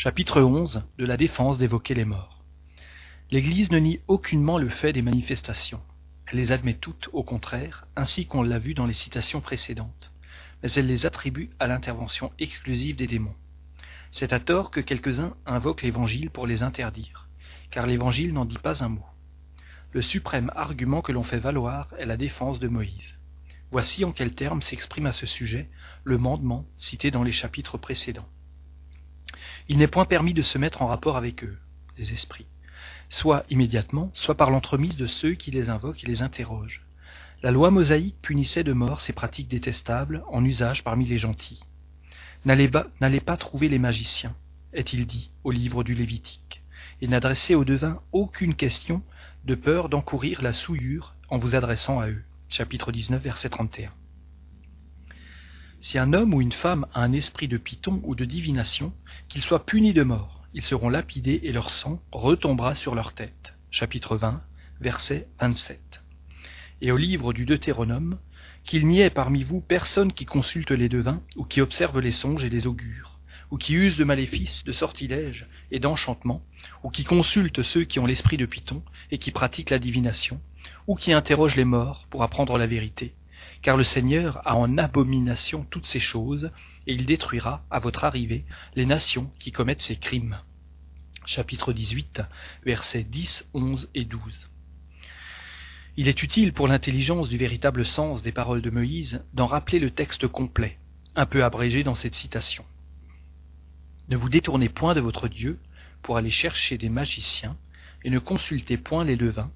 Chapitre 11 de la défense d'évoquer les morts. L'Église ne nie aucunement le fait des manifestations. Elle les admet toutes, au contraire, ainsi qu'on l'a vu dans les citations précédentes, mais elle les attribue à l'intervention exclusive des démons. C'est à tort que quelques-uns invoquent l'Évangile pour les interdire, car l'Évangile n'en dit pas un mot. Le suprême argument que l'on fait valoir est la défense de Moïse. Voici en quels termes s'exprime à ce sujet le mandement cité dans les chapitres précédents. Il n'est point permis de se mettre en rapport avec eux, les esprits, soit immédiatement, soit par l'entremise de ceux qui les invoquent et les interrogent. La loi mosaïque punissait de mort ces pratiques détestables en usage parmi les gentils. N'allez pas trouver les magiciens, est-il dit au livre du Lévitique, et n'adressez aux devins aucune question de peur d'encourir la souillure en vous adressant à eux. Chapitre 19, verset 31. Si un homme ou une femme a un esprit de python ou de divination, qu'il soit puni de mort. Ils seront lapidés et leur sang retombera sur leur tête. Chapitre 20, verset 27. Et au livre du Deutéronome, qu'il n'y ait parmi vous personne qui consulte les devins, ou qui observe les songes et les augures, ou qui use de maléfices, de sortilèges et d'enchantements, ou qui consulte ceux qui ont l'esprit de Python et qui pratiquent la divination, ou qui interroge les morts pour apprendre la vérité, car le Seigneur a en abomination toutes ces choses, et il détruira, à votre arrivée, les nations qui commettent ces crimes. Chapitre 18, versets 10, 11 et 12. Il est utile pour l'intelligence du véritable sens des paroles de Moïse d'en rappeler le texte complet, un peu abrégé dans cette citation. Ne vous détournez point de votre Dieu pour aller chercher des magiciens, et ne consultez point les levains,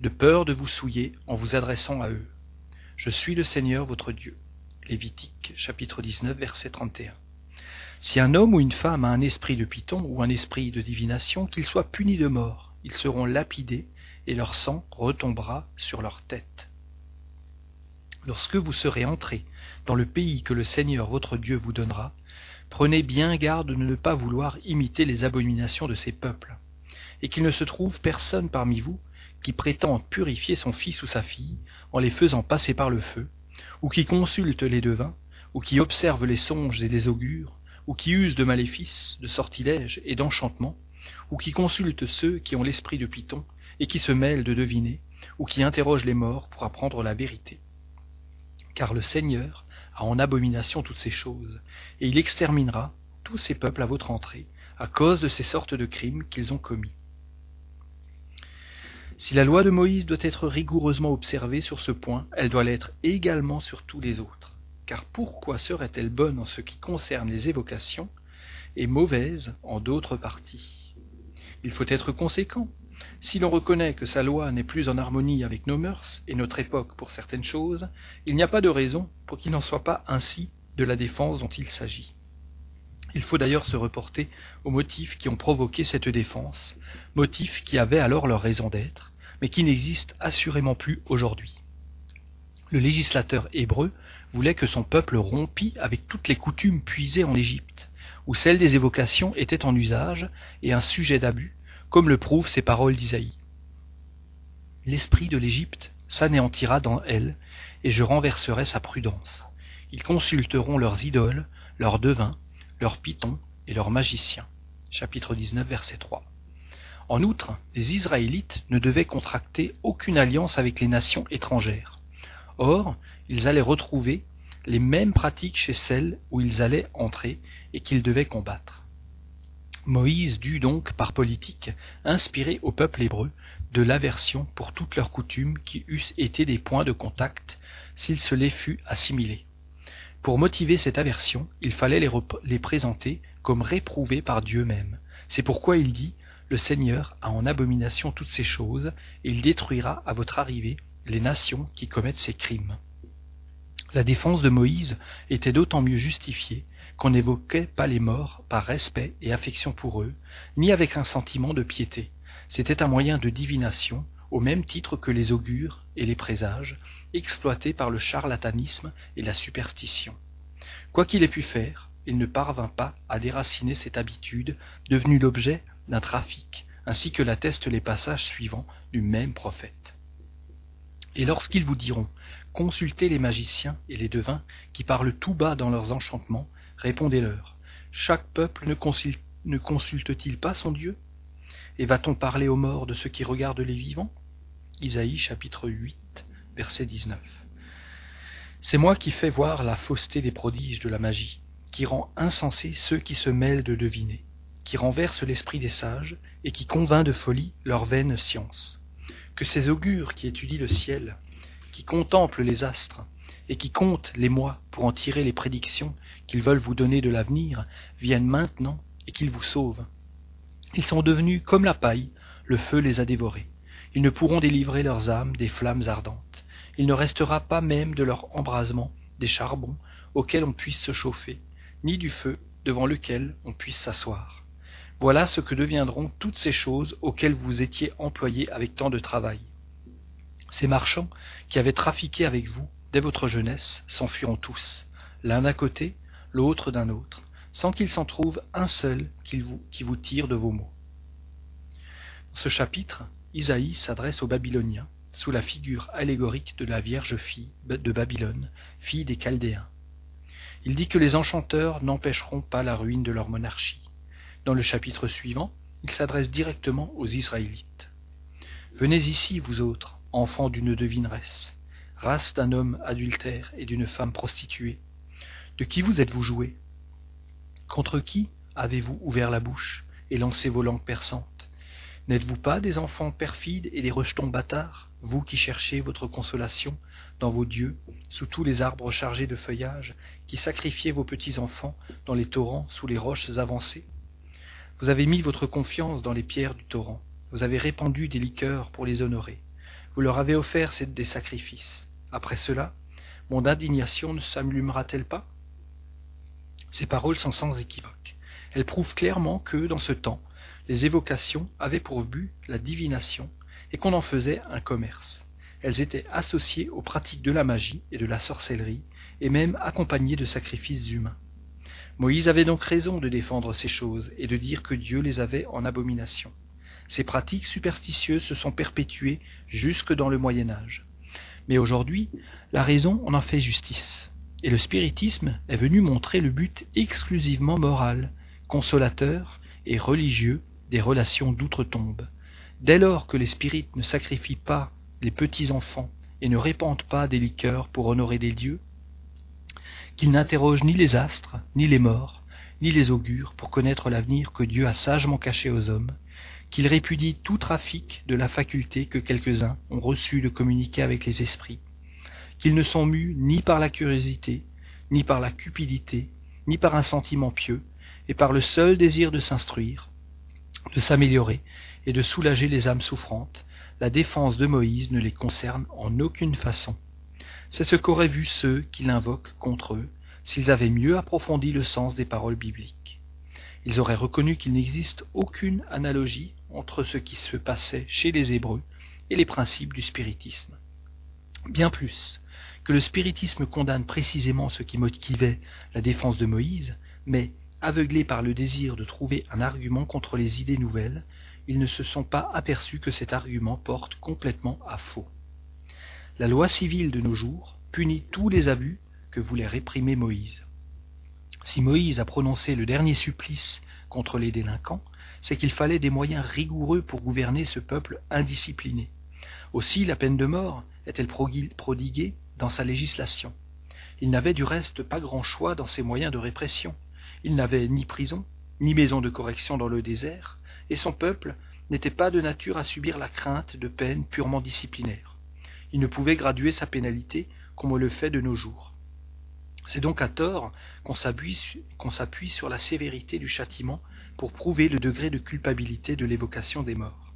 de peur de vous souiller en vous adressant à eux. Je suis le Seigneur votre Dieu. Lévitique chapitre 19 verset 31. Si un homme ou une femme a un esprit de python ou un esprit de divination, qu'il soit puni de mort. Ils seront lapidés et leur sang retombera sur leur tête. Lorsque vous serez entrés dans le pays que le Seigneur votre Dieu vous donnera, prenez bien garde de ne pas vouloir imiter les abominations de ces peuples, et qu'il ne se trouve personne parmi vous qui prétend purifier son fils ou sa fille en les faisant passer par le feu, ou qui consulte les devins, ou qui observe les songes et les augures, ou qui use de maléfices, de sortilèges et d'enchantements, ou qui consulte ceux qui ont l'esprit de Python et qui se mêlent de deviner, ou qui interroge les morts pour apprendre la vérité. Car le Seigneur a en abomination toutes ces choses, et il exterminera tous ces peuples à votre entrée, à cause de ces sortes de crimes qu'ils ont commis. Si la loi de Moïse doit être rigoureusement observée sur ce point, elle doit l'être également sur tous les autres. Car pourquoi serait-elle bonne en ce qui concerne les évocations et mauvaise en d'autres parties? Il faut être conséquent. Si l'on reconnaît que sa loi n'est plus en harmonie avec nos mœurs et notre époque pour certaines choses, il n'y a pas de raison pour qu'il n'en soit pas ainsi de la défense dont il s'agit. Il faut d'ailleurs se reporter aux motifs qui ont provoqué cette défense, motifs qui avaient alors leur raison d'être, mais qui n'existent assurément plus aujourd'hui. Le législateur hébreu voulait que son peuple rompît avec toutes les coutumes puisées en Égypte, où celles des évocations étaient en usage et un sujet d'abus, comme le prouvent ces paroles d'Isaïe. L'esprit de l'Égypte s'anéantira dans elle, et je renverserai sa prudence. Ils consulteront leurs idoles, leurs devins, leurs pythons et leurs magiciens. Chapitre 19, verset 3. En outre, les Israélites ne devaient contracter aucune alliance avec les nations étrangères. Or, ils allaient retrouver les mêmes pratiques chez celles où ils allaient entrer et qu'ils devaient combattre. Moïse dut donc, par politique, inspirer au peuple hébreu de l'aversion pour toutes leurs coutumes qui eussent été des points de contact s'il se les fût assimilés. Pour motiver cette aversion, il fallait les, les présenter comme réprouvés par Dieu même. C'est pourquoi il dit Le Seigneur a en abomination toutes ces choses, et il détruira à votre arrivée les nations qui commettent ces crimes. La défense de Moïse était d'autant mieux justifiée qu'on n'évoquait pas les morts par respect et affection pour eux, ni avec un sentiment de piété. C'était un moyen de divination au même titre que les augures et les présages, exploités par le charlatanisme et la superstition. Quoi qu'il ait pu faire, il ne parvint pas à déraciner cette habitude, devenue l'objet d'un trafic, ainsi que l'attestent les passages suivants du même prophète. Et lorsqu'ils vous diront Consultez les magiciens et les devins qui parlent tout bas dans leurs enchantements, répondez-leur Chaque peuple ne consulte-t-il pas son Dieu? Et va-t-on parler aux morts de ceux qui regardent les vivants? Isaïe chapitre 8, verset 19. C'est moi qui fais voir la fausseté des prodiges de la magie, qui rend insensés ceux qui se mêlent de deviner, qui renverse l'esprit des sages et qui convainc de folie leur vaine science. Que ces augures qui étudient le ciel, qui contemplent les astres, et qui comptent les mois pour en tirer les prédictions qu'ils veulent vous donner de l'avenir, viennent maintenant et qu'ils vous sauvent. Ils sont devenus comme la paille, le feu les a dévorés. Ils ne pourront délivrer leurs âmes des flammes ardentes. Il ne restera pas même de leur embrasement des charbons auxquels on puisse se chauffer, ni du feu devant lequel on puisse s'asseoir. Voilà ce que deviendront toutes ces choses auxquelles vous étiez employés avec tant de travail. Ces marchands qui avaient trafiqué avec vous dès votre jeunesse s'enfuiront tous, l'un d'un côté, l'autre d'un autre, sans qu'il s'en trouve un seul qui vous, tire de vos mots. Dans ce chapitre, Isaïe s'adresse aux Babyloniens sous la figure allégorique de la Vierge fille de Babylone, fille des Chaldéens. Il dit que les enchanteurs n'empêcheront pas la ruine de leur monarchie. Dans le chapitre suivant, il s'adresse directement aux Israélites. Venez ici, vous autres, enfants d'une devineresse, race d'un homme adultère et d'une femme prostituée. De qui vous êtes-vous joué Contre qui avez-vous ouvert la bouche et lancé vos langues perçantes? N'êtes-vous pas des enfants perfides et des rejetons bâtards, vous qui cherchez votre consolation dans vos dieux, sous tous les arbres chargés de feuillage, qui sacrifiez vos petits-enfants dans les torrents, sous les roches avancées? Vous avez mis votre confiance dans les pierres du torrent, vous avez répandu des liqueurs pour les honorer, vous leur avez offert des sacrifices. Après cela, mon indignation ne s'allumera-t-elle pas? Ces paroles sont sans équivoque. Elles prouvent clairement que, dans ce temps, les évocations avaient pour but la divination et qu'on en faisait un commerce. Elles étaient associées aux pratiques de la magie et de la sorcellerie, et même accompagnées de sacrifices humains. Moïse avait donc raison de défendre ces choses et de dire que Dieu les avait en abomination. Ces pratiques superstitieuses se sont perpétuées jusque dans le Moyen Âge. Mais aujourd'hui, la raison en a fait justice. Et le spiritisme est venu montrer le but exclusivement moral, consolateur et religieux des relations d'outre-tombe. Dès lors que les spirites ne sacrifient pas les petits-enfants et ne répandent pas des liqueurs pour honorer des dieux, qu'ils n'interrogent ni les astres, ni les morts, ni les augures pour connaître l'avenir que Dieu a sagement caché aux hommes, qu'ils répudient tout trafic de la faculté que quelques-uns ont reçue de communiquer avec les esprits, qu'ils ne sont mus ni par la curiosité, ni par la cupidité, ni par un sentiment pieux, et par le seul désir de s'instruire, de s'améliorer et de soulager les âmes souffrantes, la défense de Moïse ne les concerne en aucune façon. C'est ce qu'auraient vu ceux qui l'invoquent contre eux s'ils avaient mieux approfondi le sens des paroles bibliques. Ils auraient reconnu qu'il n'existe aucune analogie entre ce qui se passait chez les Hébreux et les principes du spiritisme. Bien plus, que le spiritisme condamne précisément ce qui motivait la défense de Moïse, mais aveuglés par le désir de trouver un argument contre les idées nouvelles, ils ne se sont pas aperçus que cet argument porte complètement à faux. La loi civile de nos jours punit tous les abus que voulait réprimer Moïse. Si Moïse a prononcé le dernier supplice contre les délinquants, c'est qu'il fallait des moyens rigoureux pour gouverner ce peuple indiscipliné. Aussi la peine de mort est-elle prodiguée dans sa législation. Il n'avait du reste pas grand choix dans ses moyens de répression. Il n'avait ni prison, ni maison de correction dans le désert, et son peuple n'était pas de nature à subir la crainte de peines purement disciplinaires. Il ne pouvait graduer sa pénalité comme on le fait de nos jours. C'est donc à tort qu'on s'appuie sur la sévérité du châtiment pour prouver le degré de culpabilité de l'évocation des morts.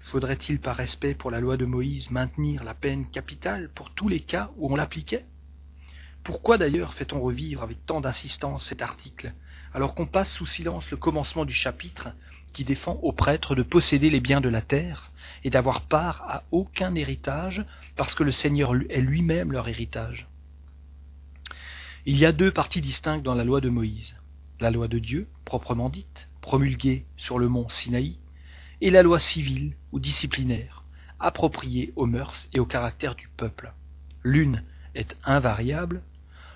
Faudrait-il par respect pour la loi de Moïse maintenir la peine capitale pour tous les cas où on l'appliquait? Pourquoi d'ailleurs fait-on revivre avec tant d'insistance cet article, alors qu'on passe sous silence le commencement du chapitre qui défend aux prêtres de posséder les biens de la terre et d'avoir part à aucun héritage parce que le Seigneur est lui-même leur héritage? Il y a deux parties distinctes dans la loi de Moïse. La loi de Dieu, proprement dite, promulguée sur le mont Sinaï, et la loi civile ou disciplinaire, appropriée aux mœurs et au caractère du peuple. L'une est invariable,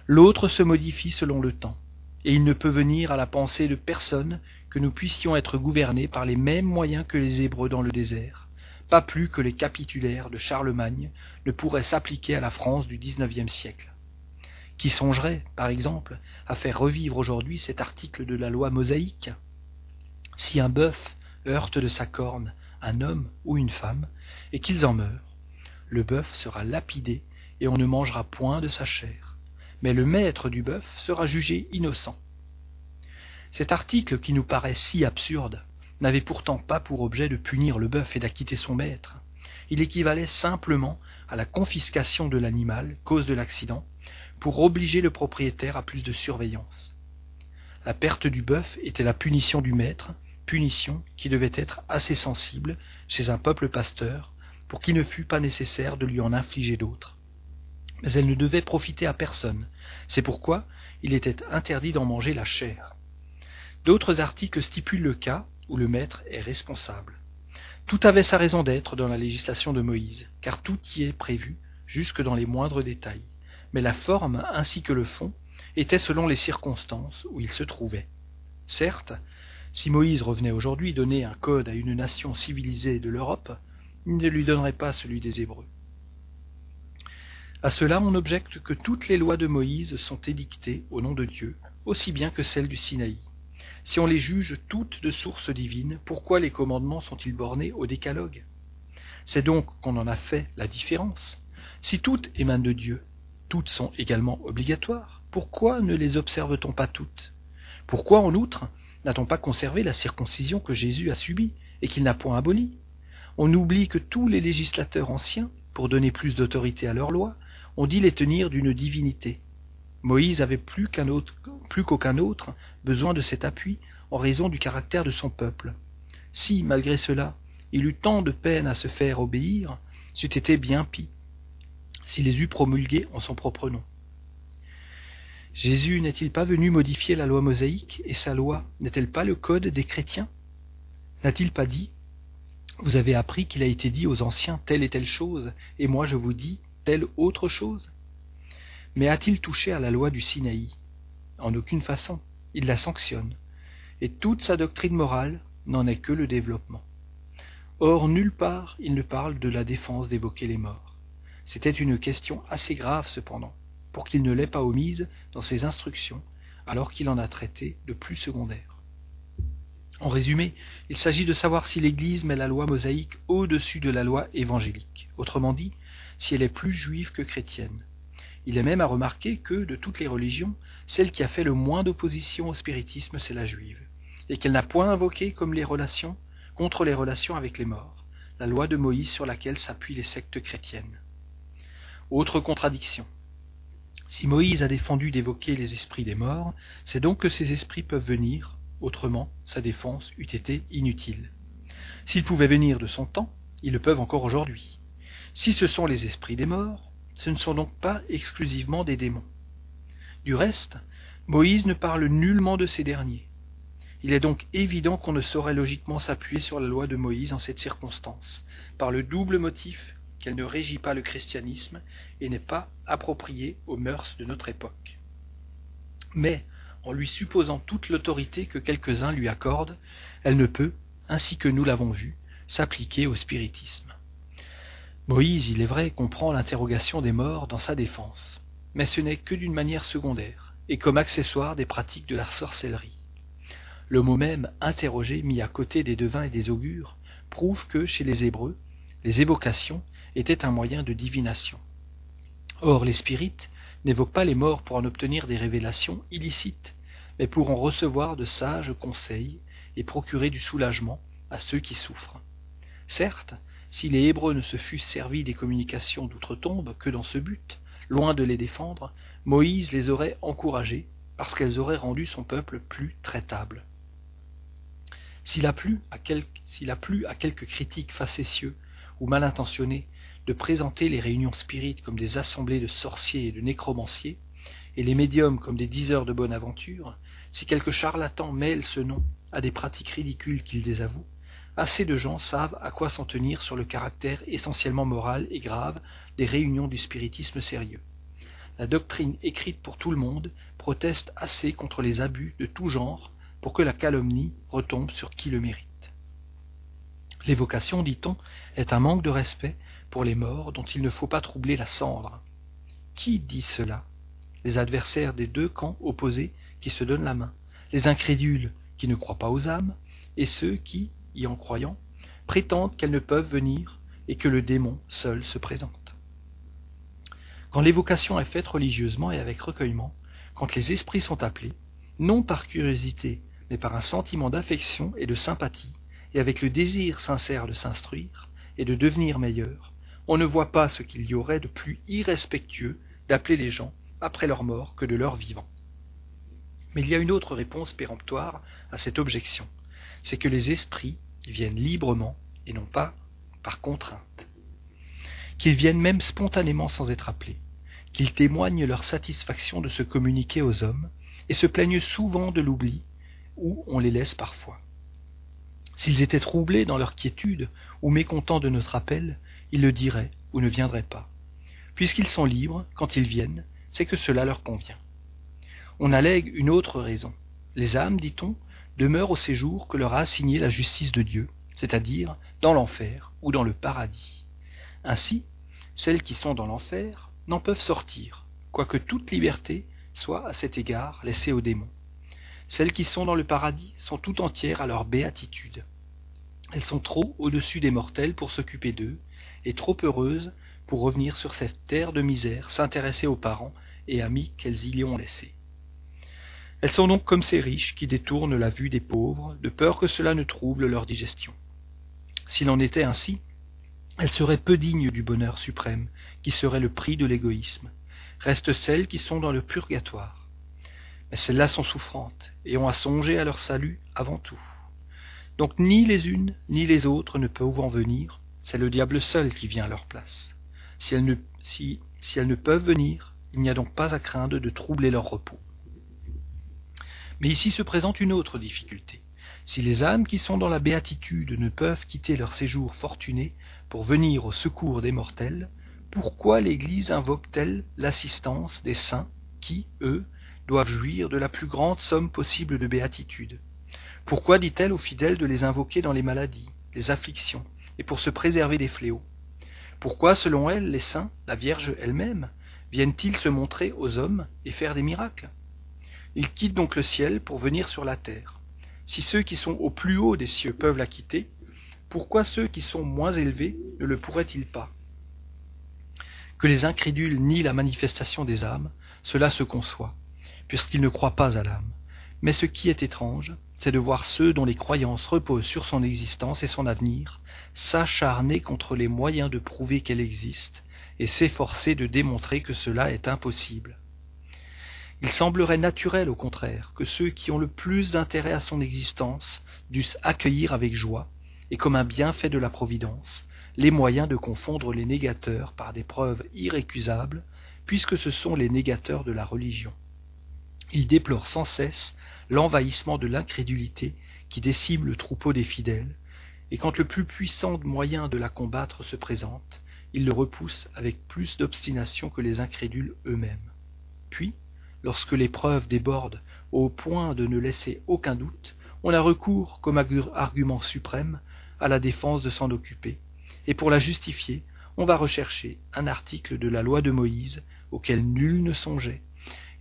l'autre se modifie selon le temps, et il ne peut venir à la pensée de personne que nous puissions être gouvernés par les mêmes moyens que les Hébreux dans le désert, pas plus que les capitulaires de Charlemagne ne pourraient s'appliquer à la France du XIXe siècle. Qui songerait, par exemple, à faire revivre aujourd'hui cet article de la loi mosaïque? Si un bœuf heurte de sa corne un homme ou une femme, et qu'ils en meurent, le bœuf sera lapidé et on ne mangera point de sa chair. Mais le maître du bœuf sera jugé innocent. Cet article qui nous paraît si absurde n'avait pourtant pas pour objet de punir le bœuf et d'acquitter son maître. Il équivalait simplement à la confiscation de l'animal, cause de l'accident, pour obliger le propriétaire à plus de surveillance. La perte du bœuf était la punition du maître, punition qui devait être assez sensible chez un peuple pasteur pour qu'il ne fût pas nécessaire de lui en infliger d'autres. Mais elle ne devait profiter à personne. C'est pourquoi il était interdit d'en manger la chair. D'autres articles stipulent le cas où le maître est responsable. Tout avait sa raison d'être dans la législation de Moïse, car tout y est prévu, jusque dans les moindres détails. Mais la forme ainsi que le fond étaient selon les circonstances où il se trouvait. Certes, si Moïse revenait aujourd'hui donner un code à une nation civilisée de l'Europe, il ne lui donnerait pas celui des Hébreux. À cela on objecte que toutes les lois de Moïse sont édictées au nom de Dieu, aussi bien que celles du Sinaï. Si on les juge toutes de source divine, pourquoi les commandements sont-ils bornés au décalogue? C'est donc qu'on en a fait la différence. Si toutes émanent de Dieu, toutes sont également obligatoires, pourquoi ne les observe-t-on pas toutes? Pourquoi, en outre, n'a-t-on pas conservé la circoncision que Jésus a subie et qu'il n'a point abolie? On oublie que tous les législateurs anciens, pour donner plus d'autorité à leurs lois, ont dit les tenir d'une divinité. Moïse avait plus plus qu'aucun autre, besoin de cet appui en raison du caractère de son peuple. Si, malgré cela, il eut tant de peine à se faire obéir, c'eût été bien pis, s'il les eût promulgués en son propre nom. Jésus n'est-il pas venu modifier la loi mosaïque, et sa loi n'est-elle pas le code des chrétiens? N'a-t-il pas dit Vous avez appris qu'il a été dit aux anciens telle et telle chose, et moi je vous dis autre chose? Mais a-t-il touché à la loi du Sinaï? En aucune façon. Il la sanctionne. Et toute sa doctrine morale n'en est que le développement. Or, nulle part il ne parle de la défense d'évoquer les morts. C'était une question assez grave cependant pour qu'il ne l'ait pas omise dans ses instructions, alors qu'il en a traité de plus secondaire. En résumé, il s'agit de savoir si l'Église met la loi mosaïque au-dessus de la loi évangélique, autrement dit, si elle est plus juive que chrétienne. Il est même à remarquer que, de toutes les religions, celle qui a fait le moins d'opposition au spiritisme, c'est la juive, et qu'elle n'a point invoqué comme les relations contre les relations avec les morts, la loi de Moïse sur laquelle s'appuient les sectes chrétiennes. Autre contradiction. Si Moïse a défendu d'évoquer les esprits des morts, c'est donc que ces esprits peuvent venir, autrement sa défense eût été inutile. S'ils pouvaient venir de son temps, ils le peuvent encore aujourd'hui. Si ce sont les esprits des morts, ce ne sont donc pas exclusivement des démons. Du reste, Moïse ne parle nullement de ces derniers. Il est donc évident qu'on ne saurait logiquement s'appuyer sur la loi de Moïse en cette circonstance, par le double motif qu'elle ne régit pas le christianisme et n'est pas appropriée aux mœurs de notre époque. Mais, en lui supposant toute l'autorité que quelques-uns lui accordent, elle ne peut, ainsi que nous l'avons vu, s'appliquer au spiritisme. Moïse, il est vrai, comprend l'interrogation des morts dans sa défense, mais ce n'est que d'une manière secondaire, et comme accessoire des pratiques de la sorcellerie. Le mot même interrogé mis à côté des devins et des augures prouve que, chez les Hébreux, les évocations était un moyen de divination. Or, les spirites n'évoquent pas les morts pour en obtenir des révélations illicites, mais pour en recevoir de sages conseils et procurer du soulagement à ceux qui souffrent. Certes, si les Hébreux ne se fussent servis des communications d'outre-tombe que dans ce but, loin de les défendre, Moïse les aurait encouragés, parce qu'elles auraient rendu son peuple plus traitable. S'il a plu à, plu à quelques critiques facétieux ou mal intentionnés de présenter les réunions spirites comme des assemblées de sorciers et de nécromanciers, et les médiums comme des diseurs de bonne aventure, si quelques charlatans mêlent ce nom à des pratiques ridicules qu'ils désavouent, assez de gens savent à quoi s'en tenir sur le caractère essentiellement moral et grave des réunions du spiritisme sérieux. la doctrine écrite pour tout le monde proteste assez contre les abus de tout genre pour que la calomnie retombe sur qui le mérite. L'évocation, dit-on, est un manque de respect pour les morts dont il ne faut pas troubler la cendre. Qui dit cela? Les adversaires des deux camps opposés qui se donnent la main, les incrédules qui ne croient pas aux âmes, et ceux qui, en croyant, prétendent qu'elles ne peuvent venir et que le démon seul se présente. Quand l'évocation est faite religieusement et avec recueillement, quand les esprits sont appelés, non par curiosité, mais par un sentiment d'affection et de sympathie, et avec le désir sincère de s'instruire et de devenir meilleur, on ne voit pas ce qu'il y aurait de plus irrespectueux d'appeler les gens après leur mort que de leur vivant. Mais il y a une autre réponse péremptoire à cette objection, c'est que les esprits viennent librement et non pas par contrainte, qu'ils viennent même spontanément sans être appelés, qu'ils témoignent leur satisfaction de se communiquer aux hommes et se plaignent souvent de l'oubli où on les laisse parfois. S'ils étaient troublés dans leur quiétude ou mécontents de notre appel, ils le diraient ou ne viendraient pas. Puisqu'ils sont libres, quand ils viennent, c'est que cela leur convient. On allègue une autre raison. Les âmes, dit-on, demeurent au séjour que leur a assigné la justice de Dieu, c'est-à-dire dans l'enfer ou dans le paradis. Ainsi, celles qui sont dans l'enfer n'en peuvent sortir, quoique toute liberté soit à cet égard laissée aux démons. Celles qui sont dans le paradis sont tout entières à leur béatitude. Elles sont trop au-dessus des mortels pour s'occuper d'eux, et trop heureuses pour revenir sur cette terre de misère, s'intéresser aux parents et amis qu'elles y ont laissés. Elles sont donc comme ces riches qui détournent la vue des pauvres, de peur que cela ne trouble leur digestion. S'il en était ainsi, elles seraient peu dignes du bonheur suprême, qui serait le prix de l'égoïsme. Restent celles qui sont dans le purgatoire mais celles-là sont souffrantes et ont à songer à leur salut avant tout. Donc ni les unes ni les autres ne peuvent en venir, c'est le diable seul qui vient à leur place. Si elles ne, si, si elles ne peuvent venir, il n'y a donc pas à craindre de troubler leur repos. Mais ici se présente une autre difficulté. Si les âmes qui sont dans la béatitude ne peuvent quitter leur séjour fortuné pour venir au secours des mortels, pourquoi l'Église invoque-t-elle l'assistance des saints qui, eux, doivent jouir de la plus grande somme possible de béatitude? Pourquoi dit-elle aux fidèles de les invoquer dans les maladies, les afflictions, et pour se préserver des fléaux? Pourquoi, selon elle, les saints, la Vierge elle-même, viennent-ils se montrer aux hommes et faire des miracles? Ils quittent donc le ciel pour venir sur la terre. Si ceux qui sont au plus haut des cieux peuvent la quitter, pourquoi ceux qui sont moins élevés ne le pourraient-ils pas? Que les incrédules nient la manifestation des âmes, cela se conçoit puisqu'il ne croit pas à l'âme. Mais ce qui est étrange, c'est de voir ceux dont les croyances reposent sur son existence et son avenir s'acharner contre les moyens de prouver qu'elle existe et s'efforcer de démontrer que cela est impossible. Il semblerait naturel, au contraire, que ceux qui ont le plus d'intérêt à son existence dussent accueillir avec joie, et comme un bienfait de la Providence, les moyens de confondre les négateurs par des preuves irrécusables, puisque ce sont les négateurs de la religion. Il déplore sans cesse l'envahissement de l'incrédulité qui décime le troupeau des fidèles, et quand le plus puissant moyen de la combattre se présente, il le repousse avec plus d'obstination que les incrédules eux-mêmes. Puis, lorsque l'épreuve déborde au point de ne laisser aucun doute, on a recours, comme argument suprême, à la défense de s'en occuper, et pour la justifier, on va rechercher un article de la loi de Moïse auquel nul ne songeait,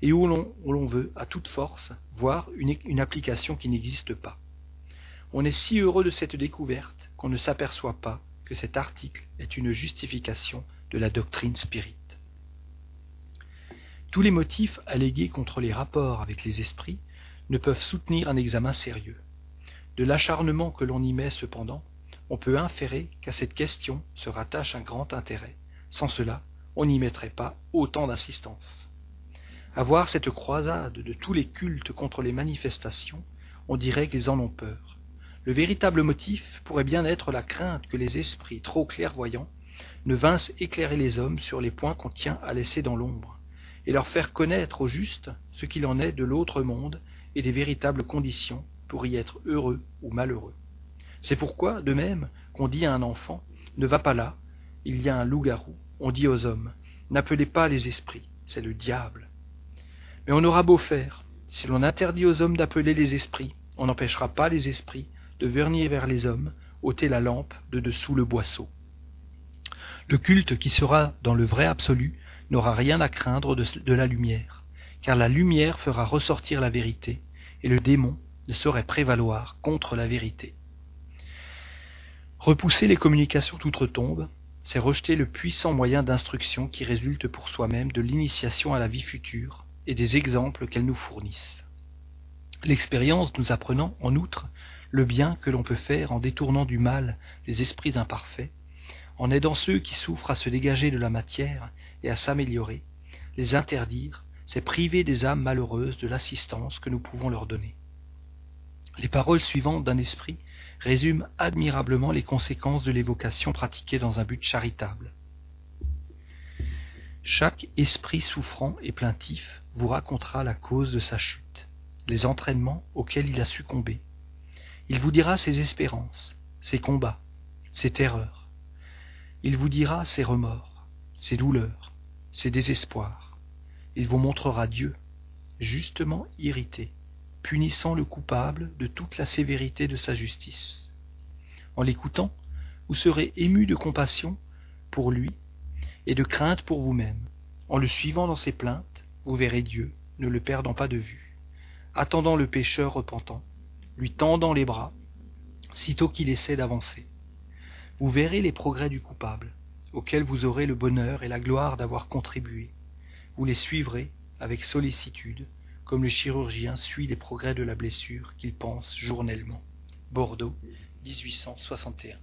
et où l'on veut, à toute force, voir une, application qui n'existe pas. On est si heureux de cette découverte qu'on ne s'aperçoit pas que cet article est une justification de la doctrine spirite. Tous les motifs allégués contre les rapports avec les esprits ne peuvent soutenir un examen sérieux. De l'acharnement que l'on y met cependant, on peut inférer qu'à cette question se rattache un grand intérêt. Sans cela, on n'y mettrait pas autant d'insistance. À voir cette croisade de tous les cultes contre les manifestations, on dirait qu'ils en ont peur. Le véritable motif pourrait bien être la crainte que les esprits trop clairvoyants ne vinssent éclairer les hommes sur les points qu'on tient à laisser dans l'ombre, et leur faire connaître au juste ce qu'il en est de l'autre monde et des véritables conditions pour y être heureux ou malheureux. C'est pourquoi, de même, qu'on dit à un enfant Ne va pas là, il y a un loup-garou, on dit aux hommes N'appelez pas les esprits, c'est le diable. Mais on aura beau faire, si l'on interdit aux hommes d'appeler les esprits, on n'empêchera pas les esprits de venir vers les hommes, ôter la lampe de dessous le boisseau. Le culte qui sera dans le vrai absolu n'aura rien à craindre de, la lumière, car la lumière fera ressortir la vérité, et le démon ne saurait prévaloir contre la vérité. Repousser les communications d'outre-tombe, c'est rejeter le puissant moyen d'instruction qui résulte pour soi-même de l'initiation à la vie future et des exemples qu'elles nous fournissent. L'expérience nous apprenant, en outre, le bien que l'on peut faire en détournant du mal les esprits imparfaits, en aidant ceux qui souffrent à se dégager de la matière et à s'améliorer, les interdire, c'est priver des âmes malheureuses de l'assistance que nous pouvons leur donner. Les paroles suivantes d'un esprit résument admirablement les conséquences de l'évocation pratiquée dans un but charitable. Chaque esprit souffrant et plaintif vous racontera la cause de sa chute, les entraînements auxquels il a succombé. Il vous dira ses espérances, ses combats, ses terreurs. Il vous dira ses remords, ses douleurs, ses désespoirs. Il vous montrera Dieu, justement irrité, punissant le coupable de toute la sévérité de sa justice. En l'écoutant, vous serez ému de compassion pour lui et de crainte pour vous-même. En le suivant dans ses plaintes, vous verrez Dieu, ne le perdant pas de vue, attendant le pécheur repentant, lui tendant les bras, sitôt qu'il essaie d'avancer. Vous verrez les progrès du coupable, auxquels vous aurez le bonheur et la gloire d'avoir contribué. Vous les suivrez avec sollicitude, comme le chirurgien suit les progrès de la blessure qu'il pense journellement. Bordeaux, 1861.